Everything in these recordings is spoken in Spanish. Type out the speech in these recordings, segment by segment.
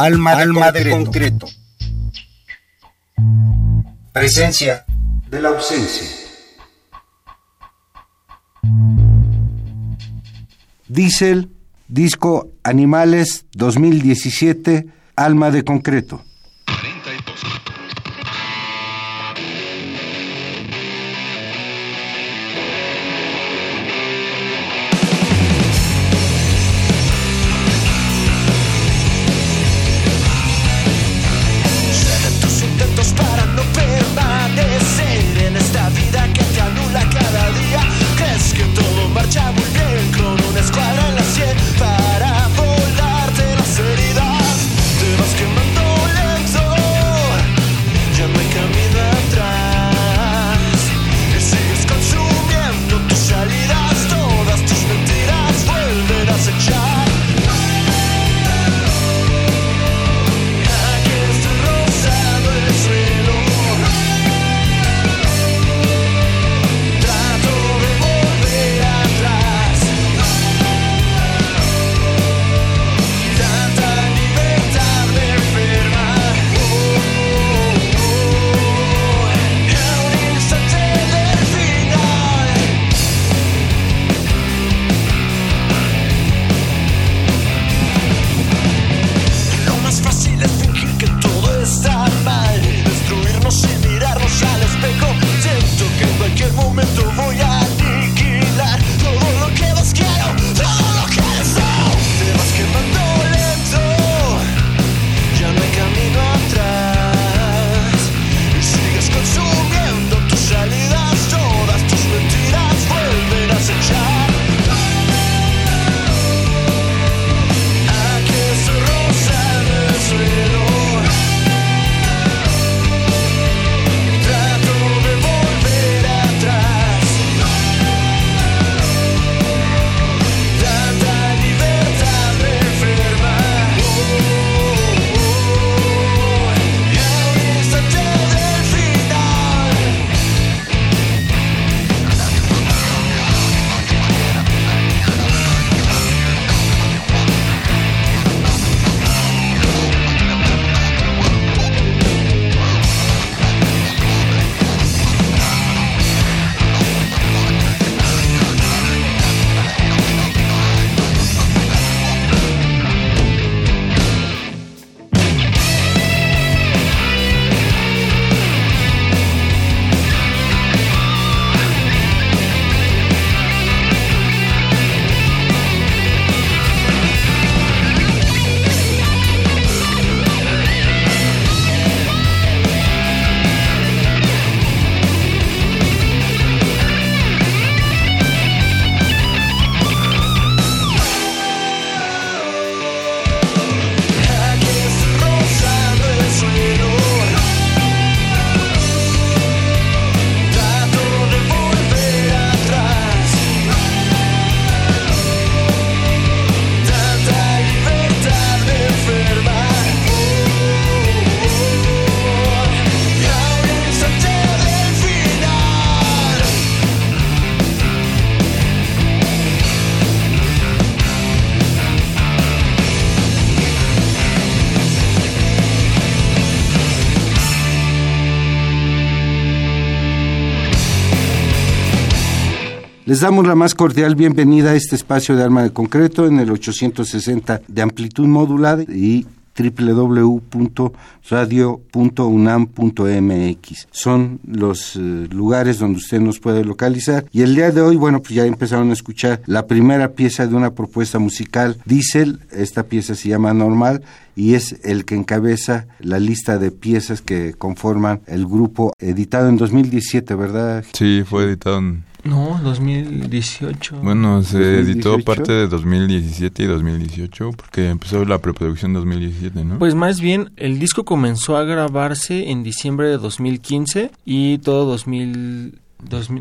Alma, Alma de, concreto. Presencia de la ausencia. Diesel, disco Animales 2017, Alma de concreto. Les damos la más cordial bienvenida a este espacio de Arma de Concreto en el 860 de amplitud modulada y www.radio.unam.mx. Son los eh, lugares donde usted nos puede localizar. Y el día de hoy, bueno, pues ya empezaron a escuchar la primera pieza de una propuesta musical, Diesel. Esta pieza se llama Normal y es el que encabeza la lista de piezas que conforman el grupo editado en 2017, ¿verdad? Sí, fue editado en no, 2018. Bueno, se editó parte de 2017 y 2018 porque empezó la preproducción 2017, ¿no? Pues más bien, el disco comenzó a grabarse en diciembre de 2015 y todo 2000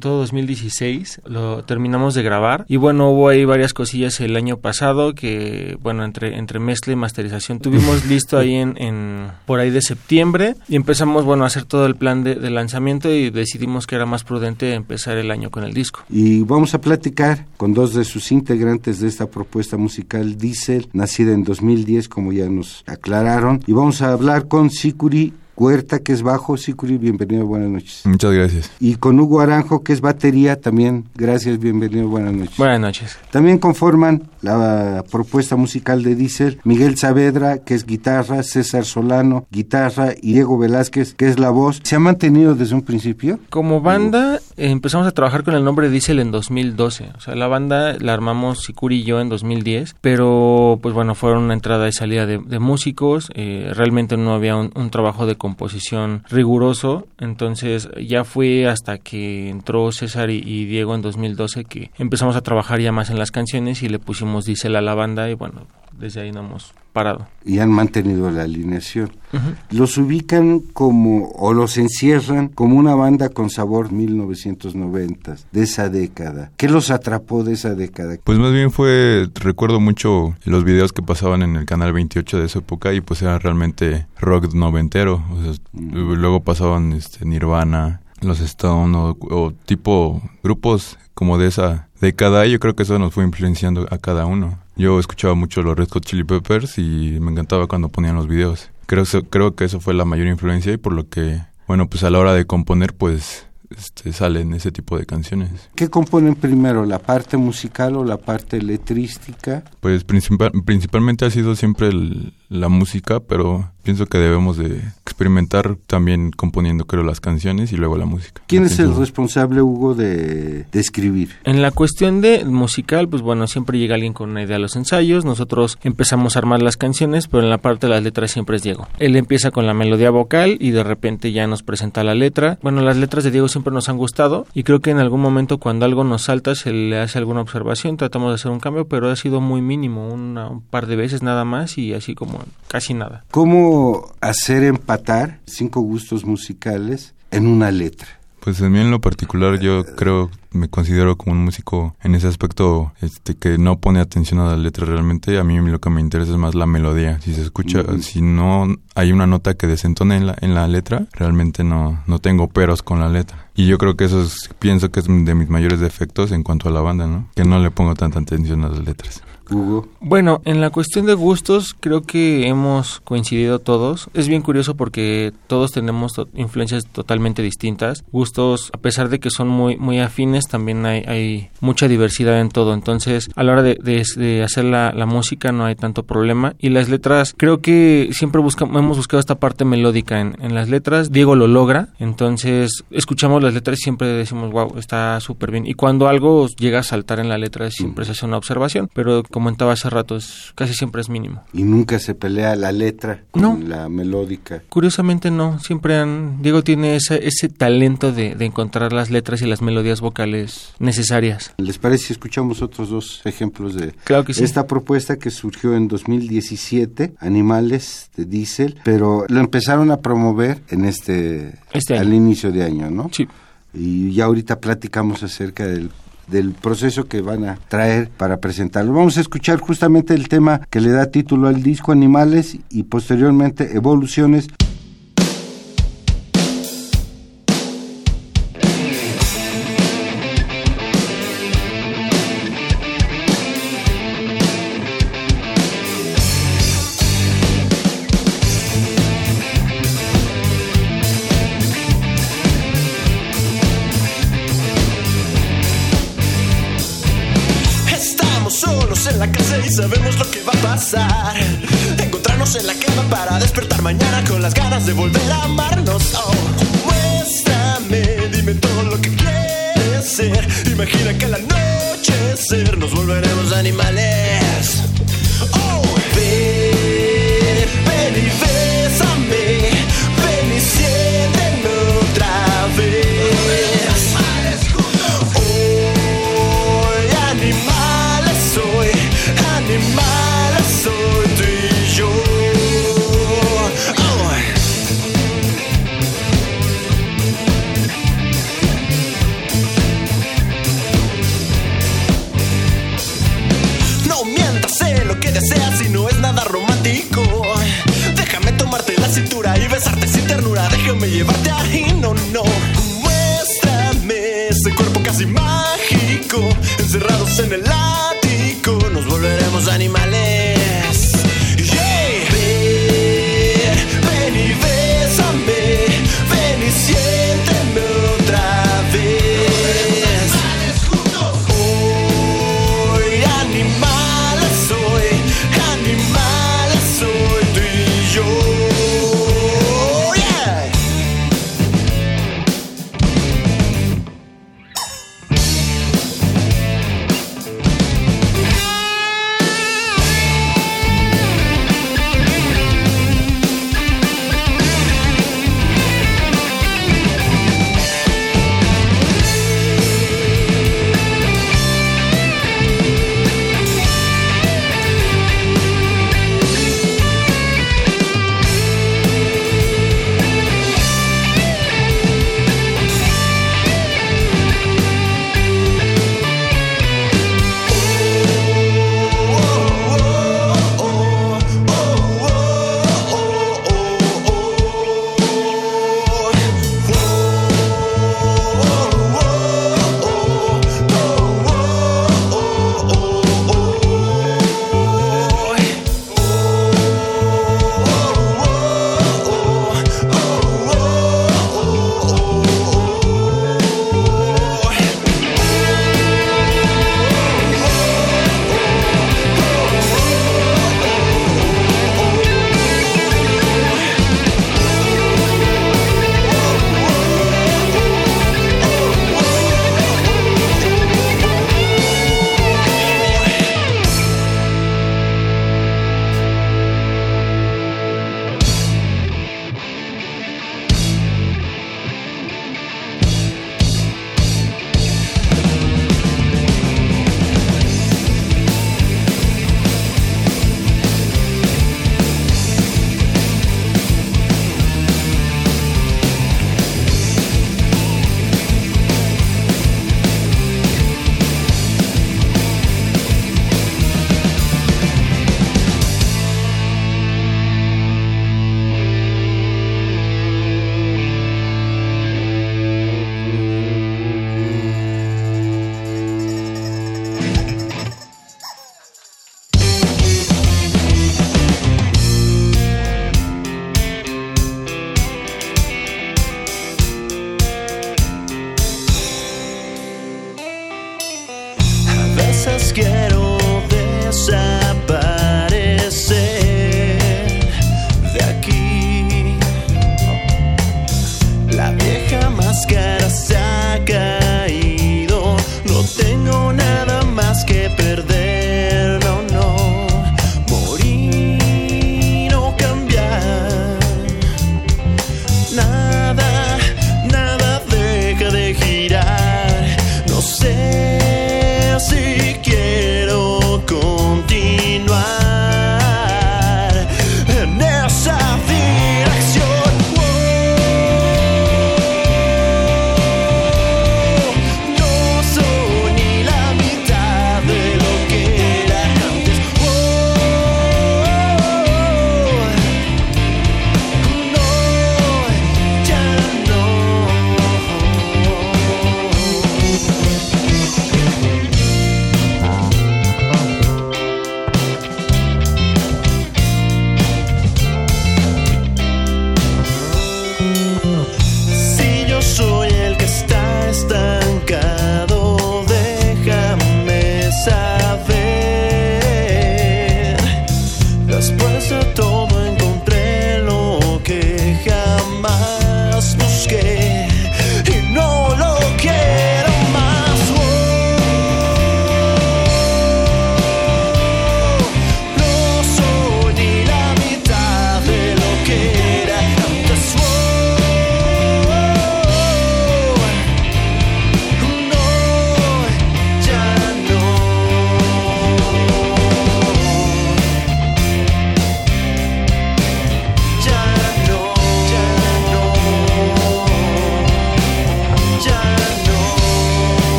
todo 2016 lo terminamos de grabar. Y bueno hubo ahí varias cosillas el año pasado que bueno entre entre mezcla y masterización tuvimos listo ahí en, en, por ahí de septiembre. Y empezamos bueno a hacer todo el plan de, de, lanzamiento y decidimos que era más prudente empezar el año con el disco. Y vamos a platicar con dos de sus integrantes de esta propuesta musical Diesel nacida en 2010 como ya nos aclararon. Y vamos a hablar con Sikuri Huerta, que es bajo. Sicuri, bienvenido, buenas noches. Muchas gracias. Y con Hugo Aranjo, que es batería, también, gracias, bienvenido, buenas noches. Buenas noches. También conforman la propuesta musical de Diesel, Miguel Saavedra, que es guitarra, César Solano, guitarra, y Diego Velázquez, que es la voz. ¿Se ha mantenido desde un principio? Como banda, empezamos a trabajar con el nombre Diesel en 2012. O sea, la banda la armamos Sicuri y yo en 2010, pero pues bueno, fueron una entrada y salida de, músicos. Eh, realmente no había un trabajo de composición riguroso. Entonces ya fue hasta que entró César y, Diego en 2012 que empezamos a trabajar ya más en las canciones y le pusimos Diesel a la banda y bueno, desde ahí no hemos parado. Y han mantenido la alineación. Los ubican como, o los encierran como una banda con sabor 1990, de esa década. ¿Qué los atrapó de esa década? Pues más bien fue, recuerdo mucho los videos que pasaban en el canal 28 de esa época y pues era realmente rock noventero. Luego pasaban este, Nirvana, los Stone o tipo grupos como de esa década y yo creo que eso nos fue influenciando a cada uno. Yo escuchaba mucho los Red Hot Chili Peppers y me encantaba cuando ponían los videos. Creo, creo que eso fue la mayor influencia y por lo que, bueno, pues a la hora de componer, pues este, salen ese tipo de canciones. ¿Qué componen primero, la parte musical o la parte letrística? Pues principalmente ha sido siempre la música, pero pienso que debemos de experimentar también componiendo, creo, las canciones y luego la música. ¿Quién es el responsable, Hugo, de, de, escribir? En la cuestión de musical, pues bueno, siempre llega alguien con una idea a los ensayos, nosotros empezamos a armar las canciones, pero en la parte de las letras siempre es Diego. Él empieza con la melodía vocal y de repente ya nos presenta la letra. Bueno, las letras de Diego siempre nos han gustado y creo que en algún momento cuando algo nos salta se le hace alguna observación, tratamos de hacer un cambio, pero ha sido muy mínimo, un par de veces nada más y así como casi nada. ¿Cómo hacer empatar cinco gustos musicales en una letra? Pues en mí en lo particular yo creo, me considero como un músico en ese aspecto este que no pone atención a la letra realmente. A mí lo que me interesa es más la melodía. Si se escucha, si no hay una nota que desentone en la, en la letra, realmente no, no tengo peros con la letra. Y yo creo que eso es, pienso que es de mis mayores defectos en cuanto a la banda, ¿no? Que no le pongo tanta atención a las letras. Bueno, en la cuestión de gustos creo que hemos coincidido todos. Es bien curioso porque todos tenemos influencias totalmente distintas. Gustos, a pesar de que son muy, muy afines, también hay, mucha diversidad en todo. Entonces, a la hora de, hacer la, música no hay tanto problema. Y las letras, creo que siempre buscamos, hemos buscado esta parte melódica en, en las letras. Diego lo logra. Entonces, escuchamos las letras y siempre decimos, wow, está súper bien. Y cuando algo llega a saltar en la letra, siempre se hace una observación. Pero comentaba hace rato, es, casi siempre es mínimo. ¿Y nunca se pelea la letra con la melódica? Curiosamente no, siempre han... Diego tiene ese, ese talento de, encontrar las letras y las melodías vocales necesarias. ¿Les parece si escuchamos otros dos ejemplos de claro que sí. esta propuesta que surgió en 2017, Animales de Diesel, pero lo empezaron a promover en este, este al inicio de año, ¿no? Sí. Y ya ahorita platicamos acerca del del proceso que van a traer para presentarlo. Vamos a escuchar justamente el tema que le da título al disco Animales y posteriormente Evoluciones. Nos volveremos animales.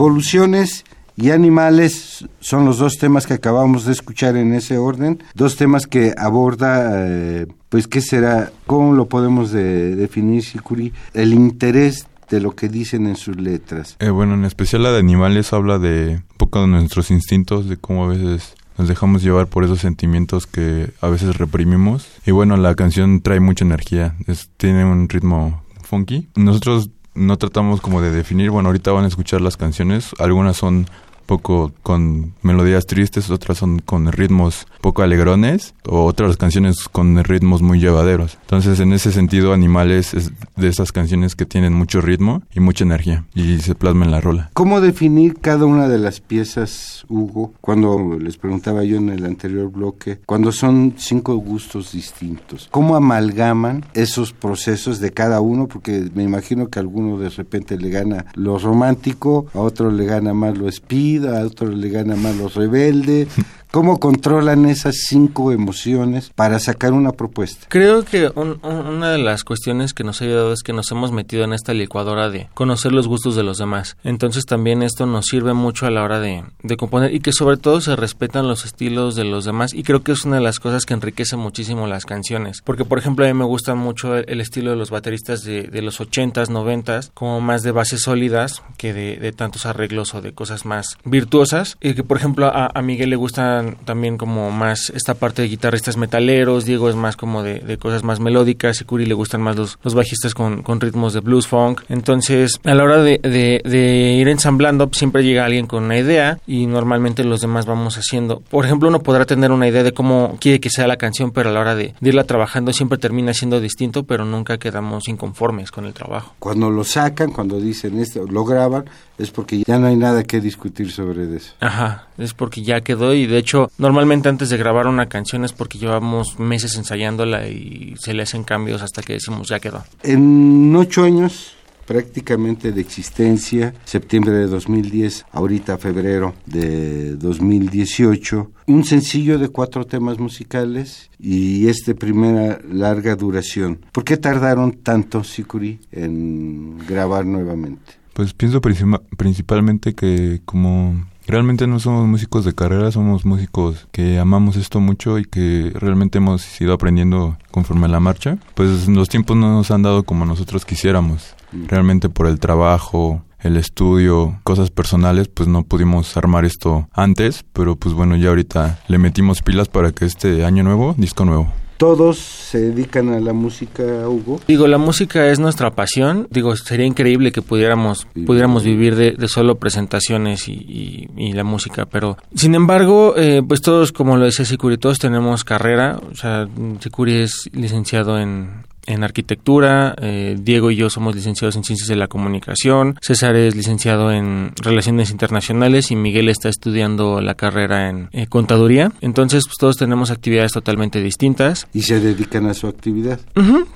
Evoluciones y animales son los dos temas que acabamos de escuchar en ese orden, dos temas que aborda, eh, pues, ¿qué será? ¿Cómo lo podemos de, definir, Sikuri? El interés de lo que dicen en sus letras. Eh, bueno, en especial la de animales habla de un poco de nuestros instintos, de cómo a veces nos dejamos llevar por esos sentimientos que a veces reprimimos. Y bueno, la canción trae mucha energía, tiene un ritmo funky. Nosotros no tratamos como de definir, bueno, ahorita van a escuchar las canciones, algunas son poco con melodías tristes, otras son con ritmos poco alegrones, o otras canciones con ritmos muy llevaderos. Entonces, en ese sentido, Animales es de esas canciones que tienen mucho ritmo y mucha energía, y se plasma en la rola. ¿Cómo definir cada una de las piezas, Hugo? Cuando les preguntaba yo en el anterior bloque, cuando son cinco gustos distintos, ¿cómo amalgaman esos procesos de cada uno? Porque me imagino que a alguno de repente le gana lo romántico, a otro le gana más lo speed, a otro le gana más los rebeldes. ¿Cómo controlan esas cinco emociones para sacar una propuesta? Creo que una de las cuestiones que nos ha ayudado es que nos hemos metido en esta licuadora de conocer los gustos de los demás. Entonces también esto nos sirve mucho a la hora de, componer y que sobre todo se respetan los estilos de los demás y creo que es una de las cosas que enriquece muchísimo las canciones. Porque por ejemplo a mí me gusta mucho el, estilo de los bateristas de, los 80s, 90s, como más de bases sólidas que de, tantos arreglos o de cosas más virtuosas. Y que por ejemplo a Miguel le gusta también como más esta parte de guitarristas metaleros, Diego es más como de, cosas más melódicas y Curi le gustan más los, los bajistas con, ritmos de blues funk. Entonces, a la hora de, ir ensamblando, siempre llega alguien con una idea y normalmente los demás vamos haciendo. Por ejemplo, uno podrá tener una idea de cómo quiere que sea la canción, pero a la hora de, irla trabajando siempre termina siendo distinto, pero nunca quedamos inconformes con el trabajo. Cuando lo sacan, cuando dicen esto, lo graban, es porque ya no hay nada que discutir sobre eso. Ajá, es porque ya quedó y de hecho normalmente antes de grabar una canción es porque llevamos meses ensayándola y se le hacen cambios hasta que decimos ya quedó. En ocho años prácticamente de existencia, septiembre de 2010, ahorita febrero de 2018, un sencillo de cuatro temas musicales y este primera larga duración. ¿Por qué tardaron tanto, Sikuri, en grabar nuevamente? Pues pienso principalmente que como realmente no somos músicos de carrera, somos músicos que amamos esto mucho y que realmente hemos ido aprendiendo conforme a la marcha, pues los tiempos no nos han dado como nosotros quisiéramos. Mm. Realmente por el trabajo, el estudio, cosas personales, pues no pudimos armar esto antes, pero pues bueno, ya ahorita le metimos pilas para que este año nuevo, disco nuevo todos se dedican a la música, Hugo. Digo, la música es nuestra pasión. Digo, sería increíble que pudiéramos, pudiéramos vivir de, solo presentaciones y, la música, pero sin embargo, eh, pues todos, como lo decía Sicuri, todos tenemos carrera. O sea, Sicuri es licenciado en, en arquitectura, eh, Diego y yo somos licenciados en ciencias de la comunicación, César es licenciado en relaciones internacionales y Miguel está estudiando la carrera en eh, contaduría. Entonces, pues todos tenemos actividades totalmente distintas. Y se dedican a su actividad.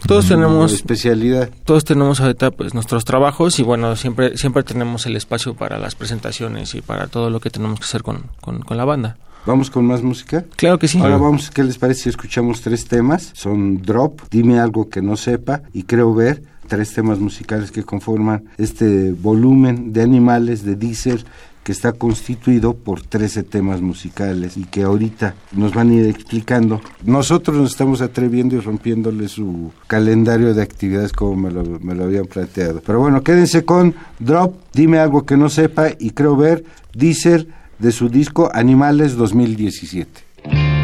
Todos tenemos especialidad. Todos tenemos ahorita pues nuestros trabajos y bueno, siempre siempre tenemos el espacio para las presentaciones y para todo lo que tenemos que hacer con, con la banda. ¿Vamos con más música? Claro que sí. Ahora vamos, ¿qué les parece si escuchamos tres temas? Son Drop, Dime algo que no sepa y Creo ver, tres temas musicales que conforman este volumen de animales de Deezer que está constituido por 13 temas musicales y que ahorita nos van a ir explicando. Nosotros nos estamos atreviendo y rompiéndole su calendario de actividades como me lo, me lo habían planteado. Pero bueno, quédense con Drop, dime algo que no sepa y creo ver, Deezer, de su disco Animales 2017.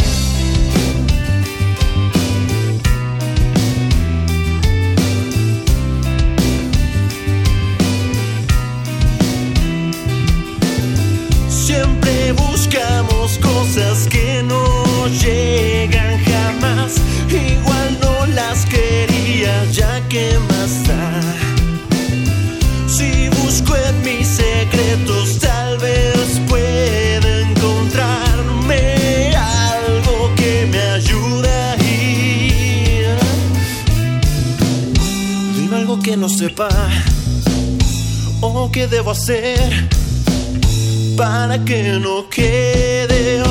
buscamos cosas que no llegan jamás, igual no las quería ya que si busco en mis secretos, tal vez pueda encontrarme algo que me ayude a ir. Dime algo que no sepa o que debo hacer para que no quede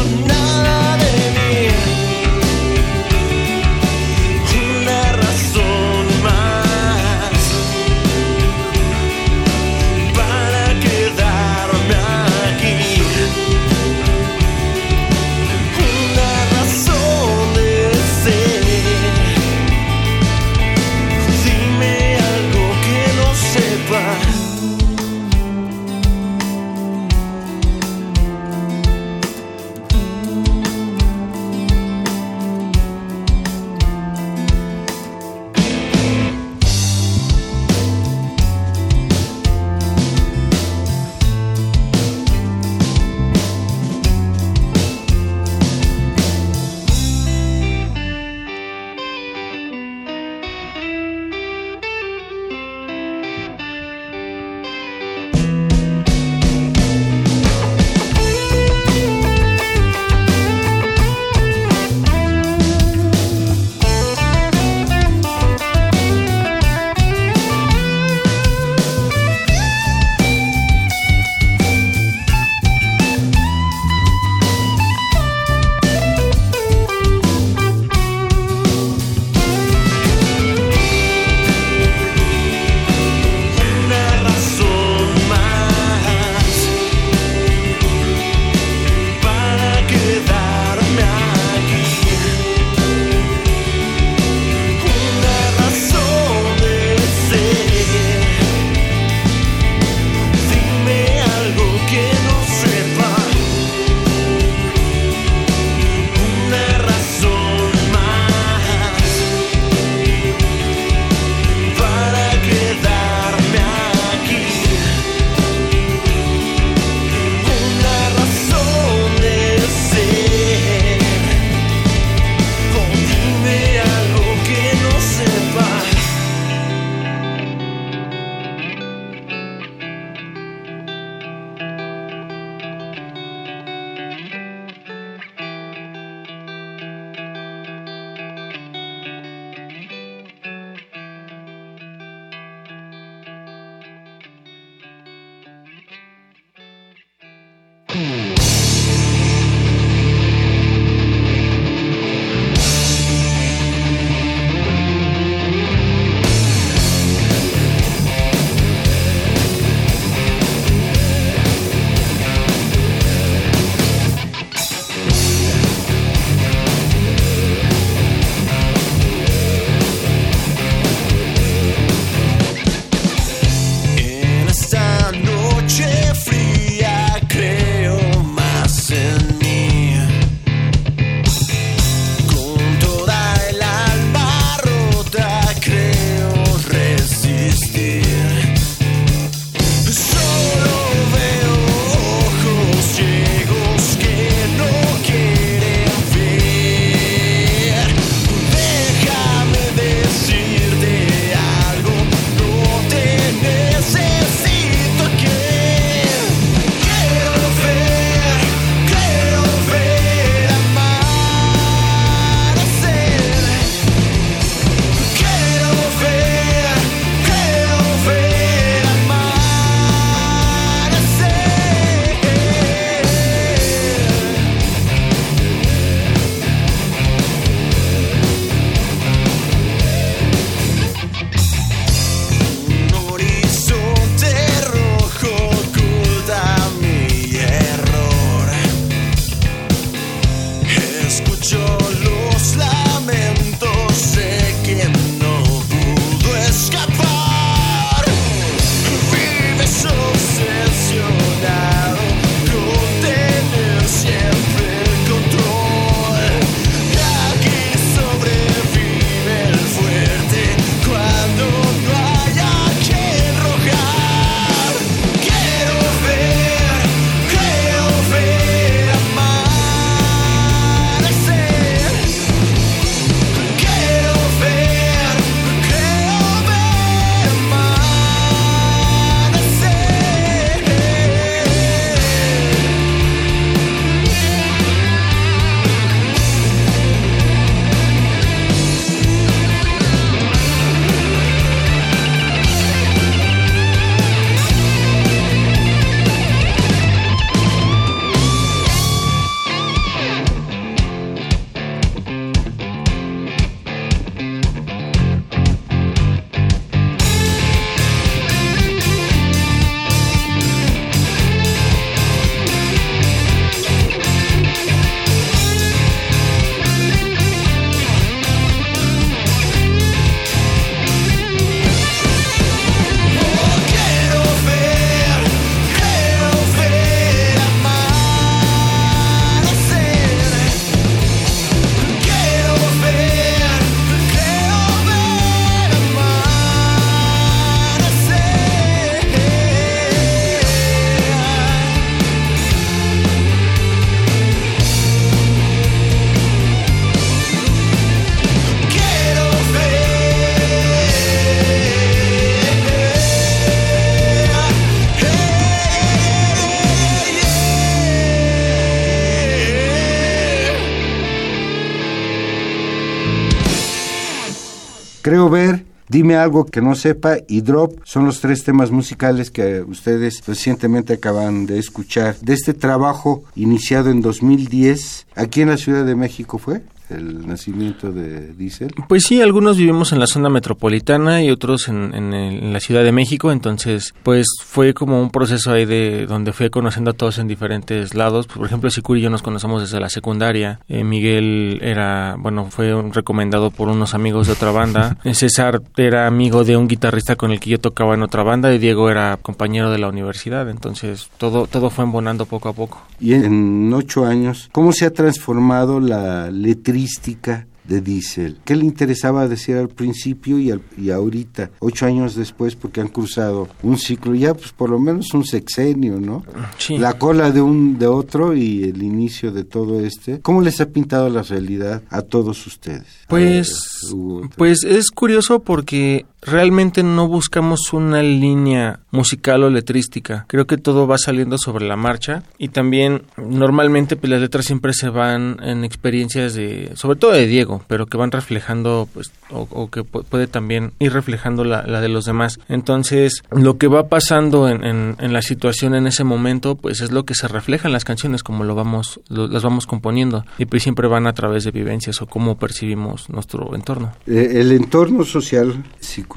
Dime algo que no sepa y Drop. Son los tres temas musicales que ustedes recientemente acaban de escuchar de este trabajo iniciado en 2010 aquí en la Ciudad de México fue el nacimiento de Diesel? Pues sí, algunos vivimos en la zona metropolitana y otros en, en, la Ciudad de México, entonces pues fue como un proceso ahí de donde fui conociendo a todos en diferentes lados. Por ejemplo, Sicuri y yo nos conocemos desde la secundaria. Eh, Miguel era, bueno, fue recomendado por unos amigos de otra banda. César era amigo de un guitarrista con el que yo tocaba en otra banda y Diego era compañero de la universidad, entonces todo, todo fue embonando poco a poco. Y en ocho años, ¿cómo se ha transformado la de Diesel. ¿Qué le interesaba decir al principio y, y ahorita, ocho años después, porque han cruzado un ciclo, ya pues por lo menos un sexenio, ¿no? La cola de un de otro y el inicio de todo este. ¿Cómo les ha pintado la realidad a todos ustedes? Pues, pues es curioso porque realmente no buscamos una línea musical o letrística. Creo que todo va saliendo sobre la marcha y también normalmente pues, las letras siempre se van en experiencias de, sobre todo de Diego, pero que van reflejando pues o, que puede también ir reflejando la, de los demás. Entonces lo que va pasando en, la situación en ese momento pues es lo que se refleja en las canciones como lo vamos las vamos componiendo y pues siempre van a través de vivencias o cómo percibimos nuestro entorno. Eh, el entorno social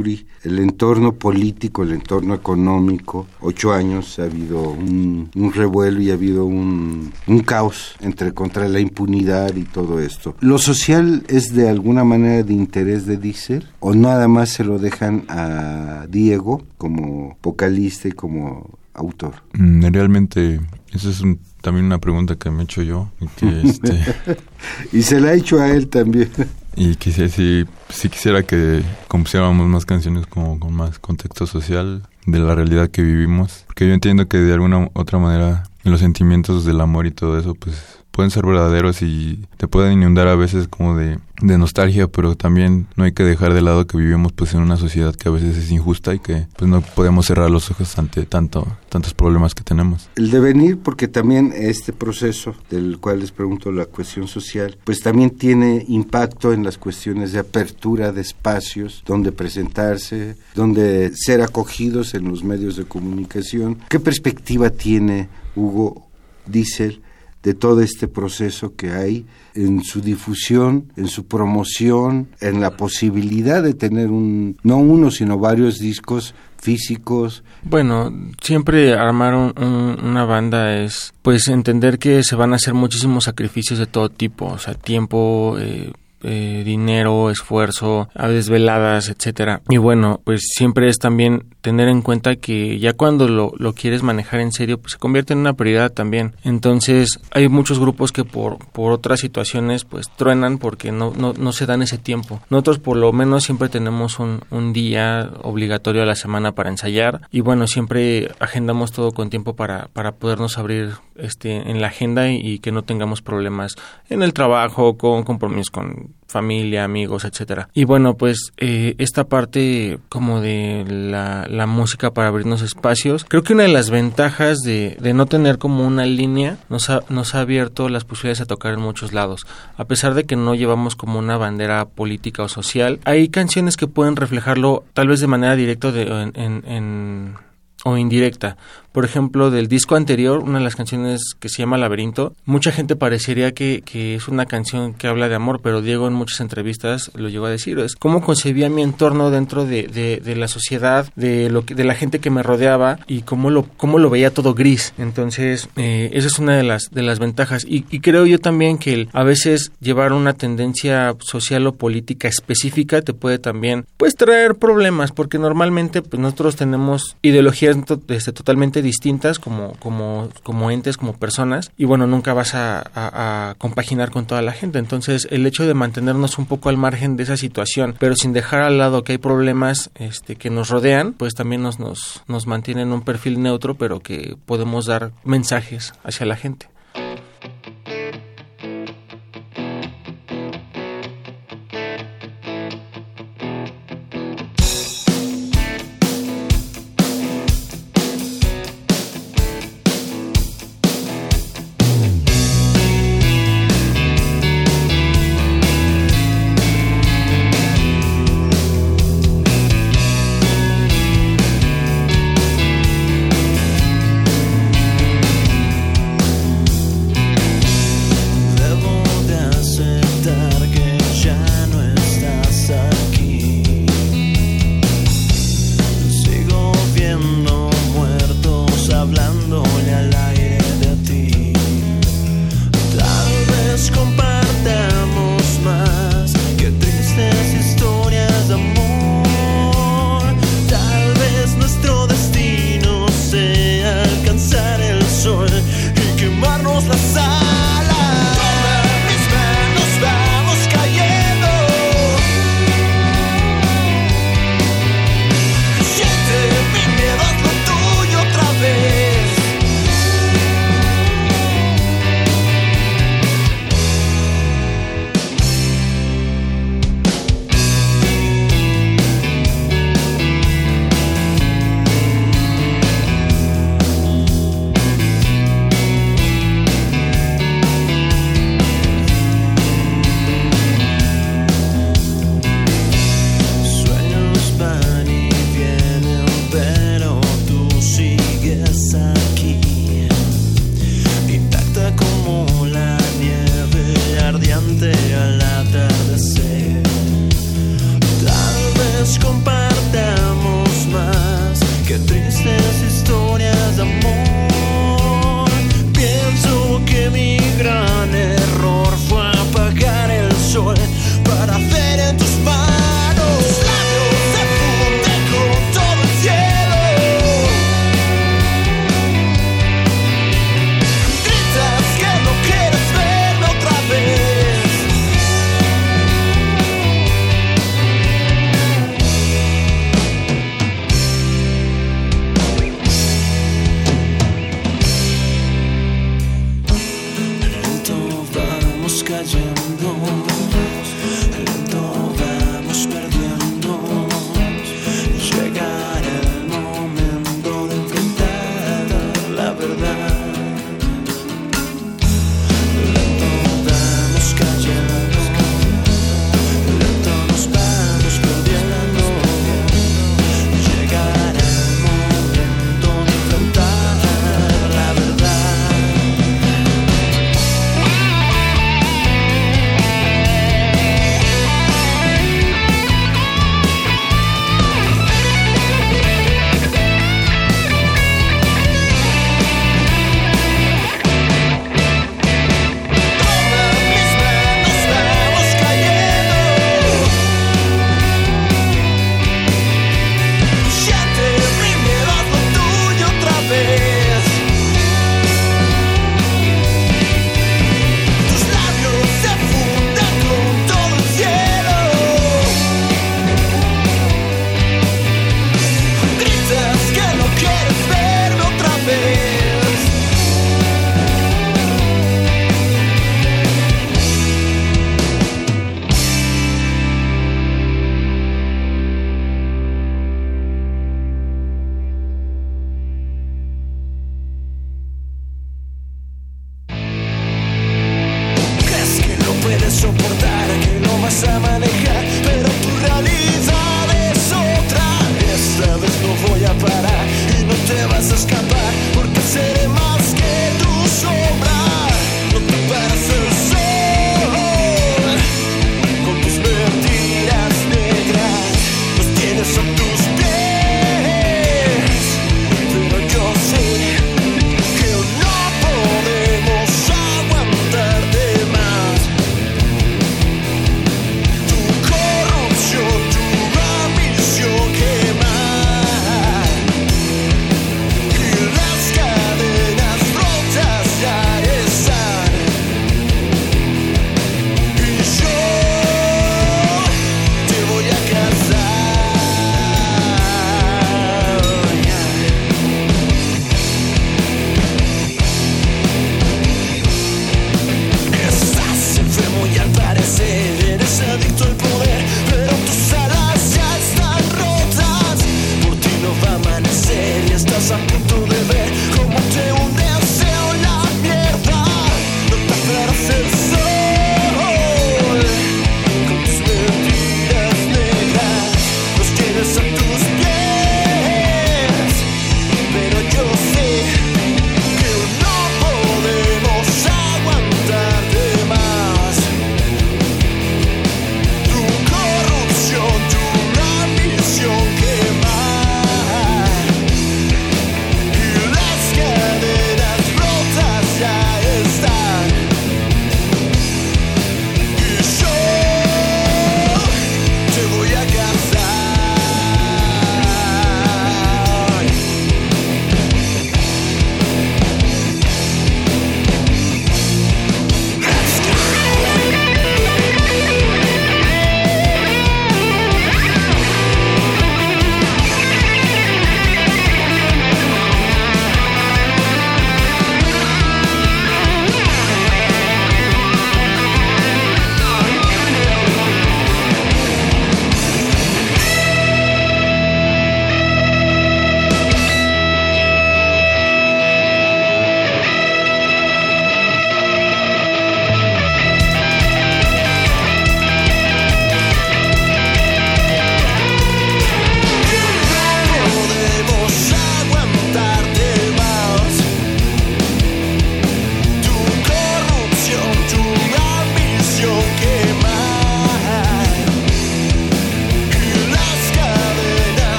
el entorno político, el entorno económico. Ocho años ha habido un, revuelo y ha habido un, caos entre contra la impunidad y todo esto. ¿Lo social es de alguna manera de interés de Diesel o nada más se lo dejan a Diego como vocalista y como autor? Mm, realmente, esa es también una pregunta que me he hecho yo. Y, este y se la he hecho a él también. Y quisiera, si, si quisiera que compusiéramos más canciones como con más contexto social de la realidad que vivimos. Porque yo entiendo que de alguna otra manera los sentimientos del amor y todo eso, pues pueden ser verdaderos y te pueden inundar a veces como de, de, nostalgia, pero también no hay que dejar de lado que vivimos pues en una sociedad que a veces es injusta y que pues no podemos cerrar los ojos ante tanto tantos problemas que tenemos. El devenir, porque también este proceso del cual les pregunto la cuestión social, pues también tiene impacto en las cuestiones de apertura de espacios donde presentarse, donde ser acogidos en los medios de comunicación. ¿Qué perspectiva tiene Hugo Diesel de todo este proceso que hay en su difusión, en su promoción, en la posibilidad de tener un, no uno, sino varios discos físicos. Bueno, siempre armar una banda es pues entender que se van a hacer muchísimos sacrificios de todo tipo, o sea, tiempo, eh, eh, dinero, esfuerzo, a desveladas, etcétera. Y bueno, pues siempre es también tener en cuenta que ya cuando lo, lo, quieres manejar en serio, pues se convierte en una prioridad también. Entonces, hay muchos grupos que por, por otras situaciones, pues truenan porque no, no, no se dan ese tiempo. Nosotros por lo menos siempre tenemos un, un día obligatorio a la semana para ensayar y bueno, siempre agendamos todo con tiempo para, para podernos abrir este, en la agenda y, que no tengamos problemas en el trabajo, con compromisos con familia, amigos, etcétera. Y bueno, pues eh, esta parte como de la, música para abrirnos espacios, creo que una de las ventajas de, de no tener como una línea nos ha, nos ha abierto las posibilidades a tocar en muchos lados. A pesar de que no llevamos como una bandera política o social, hay canciones que pueden reflejarlo tal vez de manera directa de, en, en o indirecta. Por ejemplo, del disco anterior, una de las canciones que se llama Laberinto, mucha gente parecería que, que, es una canción que habla de amor, pero Diego en muchas entrevistas lo llegó a decir, es cómo concebía mi entorno dentro de, de, la sociedad, de lo que, de la gente que me rodeaba y cómo lo, cómo lo veía todo gris. Entonces, eh, esa es una de las, de las ventajas. Y, creo yo también que a veces llevar una tendencia social o política específica te puede también pues traer problemas, porque normalmente pues, nosotros tenemos ideologías este, totalmente distintas como, como, como entes, como personas, y bueno, nunca vas a, compaginar con toda la gente. Entonces, el hecho de mantenernos un poco al margen de esa situación, pero sin dejar al lado que hay problemas este, que nos rodean, pues también nos, nos, nos mantiene en un perfil neutro, pero que podemos dar mensajes hacia la gente.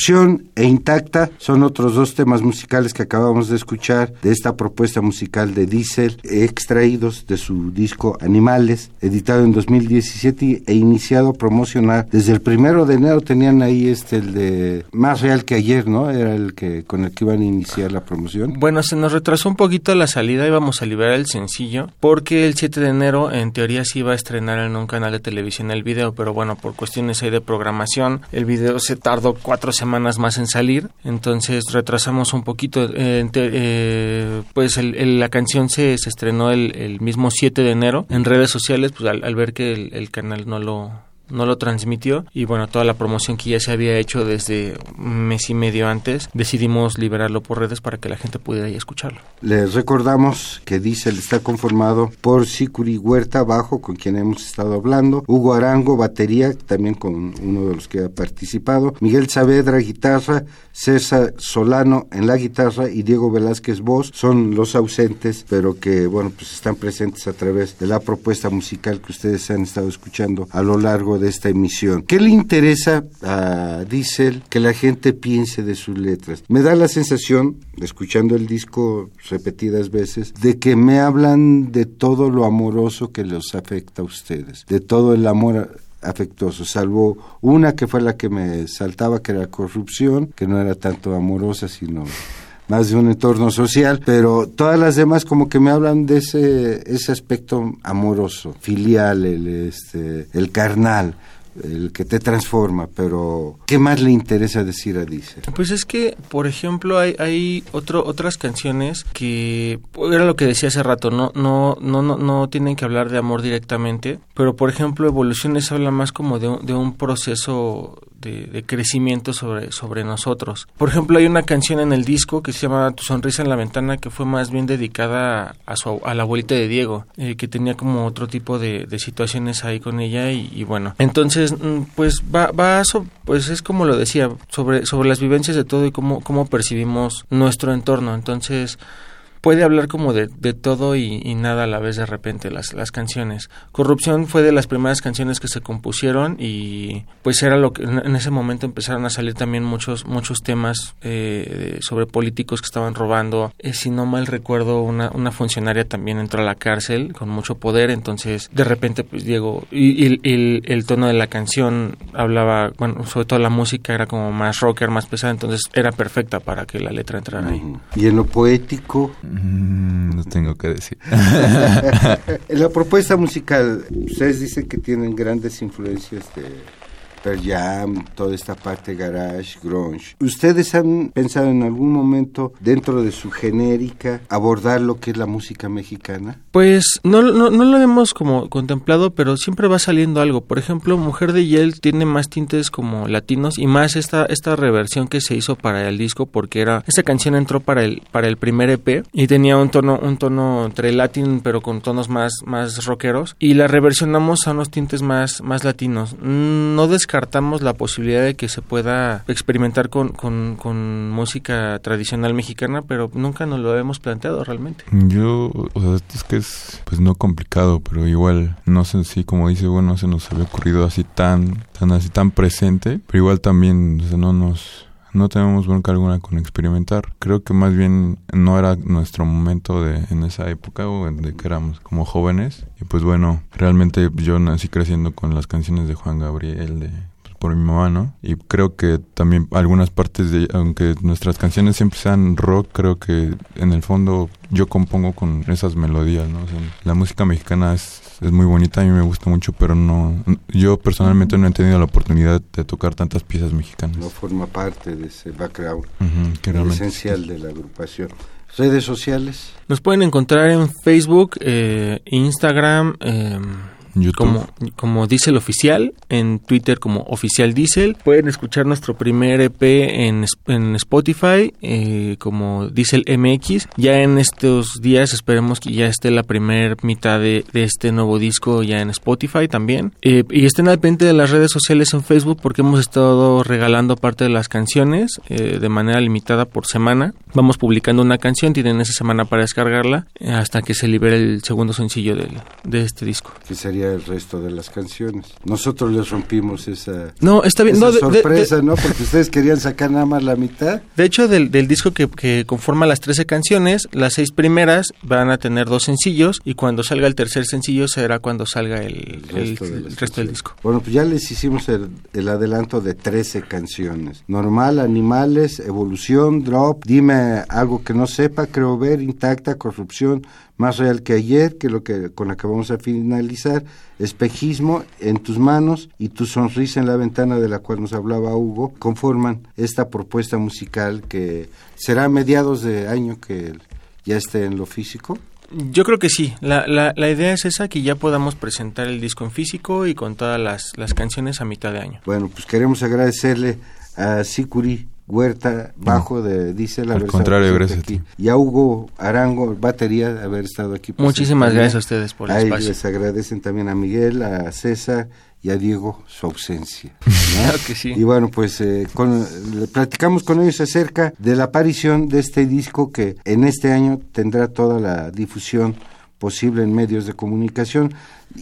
Corrupción e Intacta son otros dos temas musicales que acabamos de escuchar de esta propuesta musical de Diesel, extraídos de su disco Animales, editado en 2017 e iniciado a promocionar desde el primero de enero. Tenían ahí este, el de Más Real que ayer, ¿no? Era el que con el que iban a iniciar la promoción. Bueno, se nos retrasó un poquito la salida, íbamos a liberar el sencillo, porque el 7 de enero en teoría se iba a estrenar en un canal de televisión el video, pero bueno, por cuestiones ahí de programación, el video se tardó cuatro semanas más en salir, entonces retrasamos un poquito. Eh, eh, pues la canción se, se estrenó el, mismo 7 de enero en redes sociales, pues al, ver que el canal no lo no lo transmitió y bueno, toda la promoción que ya se había hecho desde un mes y medio antes, decidimos liberarlo por redes para que la gente pudiera escucharlo. Les recordamos que Diesel está conformado por Sicuri Huerta, bajo, con quien hemos estado hablando, Hugo Arango, batería, también con uno de los que ha participado, Miguel Saavedra, guitarra, César Solano en la guitarra y Diego Velázquez voz, son los ausentes, pero que bueno, pues están presentes a través de la propuesta musical que ustedes han estado escuchando a lo largo de esta emisión. ¿Qué le interesa a Diesel que la gente piense de sus letras? Me da la sensación, escuchando el disco repetidas veces, de que me hablan de todo lo amoroso que los afecta a ustedes, de todo el amor afectuoso, salvo una que fue la que me saltaba, que era corrupción, que no era tanto amorosa, sino más de un entorno social, pero todas las demás como que me hablan de ese, ese aspecto amoroso, filial, el, este, el carnal el que te transforma, pero ¿qué más le interesa decir a Dice? Pues es que, por ejemplo, hay, hay otro, otras canciones que era lo que decía hace rato, no, no, no, no, no tienen que hablar de amor directamente, pero por ejemplo, Evoluciones habla más como de de un proceso de, crecimiento sobre, sobre nosotros. Por ejemplo, hay una canción en el disco que se llama Tu sonrisa en la ventana que fue más bien dedicada a, su, a la abuelita de Diego, eh, que tenía como otro tipo de, situaciones ahí con ella y, bueno, entonces mm, pues va, va pues es como lo decía, sobre, sobre las vivencias de todo y cómo, cómo percibimos nuestro entorno. Entonces, puede hablar como de, de todo y, nada a la vez de repente las, las canciones. Corrupción fue de las primeras canciones que se compusieron y pues era lo que en ese momento empezaron a salir también muchos muchos temas eh, sobre políticos que estaban robando. Eh, si no mal recuerdo, una, una funcionaria también entró a la cárcel con mucho poder, entonces de repente pues Diego y, el, el, tono de la canción hablaba, bueno, sobre todo la música era como más rocker, más pesada, entonces era perfecta para que la letra entrara ahí. Y en lo poético no tengo que decir. la propuesta musical, ustedes dicen que tienen grandes influencias de Pearl Jam, toda esta parte garage, grunge. ¿Ustedes han pensado en algún momento dentro de su genérica abordar lo que es la música mexicana? Pues no, no, no lo hemos como contemplado, pero siempre va saliendo algo. Por ejemplo, Mujer de Yel tiene más tintes como latinos y más esta, esta reversión que se hizo para el disco porque era esa canción entró para el para el primer EP y tenía un tono un tono entre latín pero con tonos más más rockeros y la reversionamos a unos tintes más más latinos. No descartamos la posibilidad de que se pueda experimentar con, con, música tradicional mexicana, pero nunca nos lo hemos planteado realmente. Yo, o sea, es que es, pues no complicado, pero igual, no sé si como dice, bueno, se nos había ocurrido así tan, tan así, tan presente, pero igual también, o sea, no nos no tenemos bronca alguna con experimentar. Creo que más bien no era nuestro momento de en esa época o de que éramos como jóvenes. Y pues bueno, realmente yo nací creciendo con las canciones de Juan Gabriel, de por mi mamá, ¿no? Y creo que también algunas partes de, aunque nuestras canciones siempre sean rock, creo que en el fondo yo compongo con esas melodías, ¿no? la música mexicana es, es muy bonita, a mí me gusta mucho, pero no, yo personalmente no he tenido la oportunidad de tocar tantas piezas mexicanas. No forma parte de ese background esencial de la agrupación. ¿Redes sociales? Nos pueden encontrar en Facebook, eh, Instagram, eh, como, como Diesel Oficial, en Twitter como Oficial Diesel. Pueden escuchar nuestro primer EP en, en Spotify eh, como Diesel MX. Ya en estos días esperemos que ya esté la primera mitad de, este nuevo disco ya en Spotify también. Eh, y estén al pendiente de las redes sociales en Facebook porque hemos estado regalando parte de las canciones eh, de manera limitada por semana. Vamos publicando una canción, tienen esa semana para descargarla hasta que se libere el segundo sencillo de, de este disco. Que sería sería el resto de las canciones. Nosotros les rompimos esa, No, está bien. esa No, de- sorpresa, de- ¿no? Porque ustedes querían sacar nada más la mitad. De hecho, del, del disco que, que conforma las 13 canciones, las seis primeras van a tener dos sencillos y cuando salga el tercer sencillo será cuando salga el, el- resto el las resto del disco. Bueno, pues ya les hicimos el, el adelanto de 13 canciones. Normal, Animales, Evolución, Drop, Dime algo que no sepa, Creo ver, Intacta, Corrupción, Más real que ayer, que lo que con la que vamos a finalizar, Espejismo, En tus manos y Tu sonrisa en la ventana de la cual nos hablaba Hugo, conforman esta propuesta musical que será a mediados de año que ya esté en lo físico. Yo creo que sí. La, la, la idea es esa, que ya podamos presentar el disco en físico y con todas las, las canciones a mitad de año. Bueno, pues queremos agradecerle a Sicuri Huerta, bajo de Dice la Al contrario, gracias a aquí. ti. Y a Hugo Arango, batería, de haber estado aquí. Muchísimas también. gracias a ustedes por el Ahí espacio. les agradecen también a Miguel, a César y a Diego su ausencia. ¿no? Claro que sí. Y bueno, pues eh, con- le platicamos con ellos acerca de la aparición de este disco que en este año tendrá toda la difusión posible en medios de comunicación.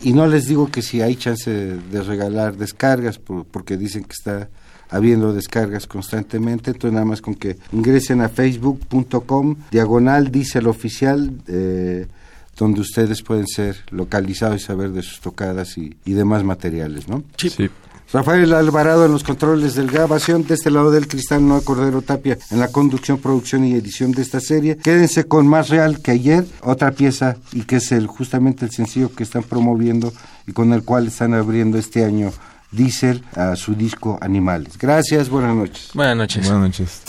Y no les digo que si hay chance de regalar descargas, por- porque dicen que está habiendo descargas constantemente, entonces nada más con que ingresen a facebook.com, diagonal, dice el oficial, eh, donde ustedes pueden ser localizados y saber de sus tocadas y, y demás materiales, ¿no? Sí. Sí. Rafael Alvarado en los controles de grabación, de este lado del cristal, Noa Cordero Tapia en la conducción, producción y edición de esta serie. Quédense con Más Real que ayer, otra pieza y que es el justamente el sencillo que están promoviendo y con el cual están abriendo este año Diesel a su disco Animales. Gracias, buenas noches. Buenas noches. Buenas noches.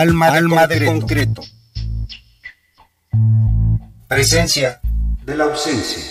Alma, Alma de, concreto. Presencia de la ausencia.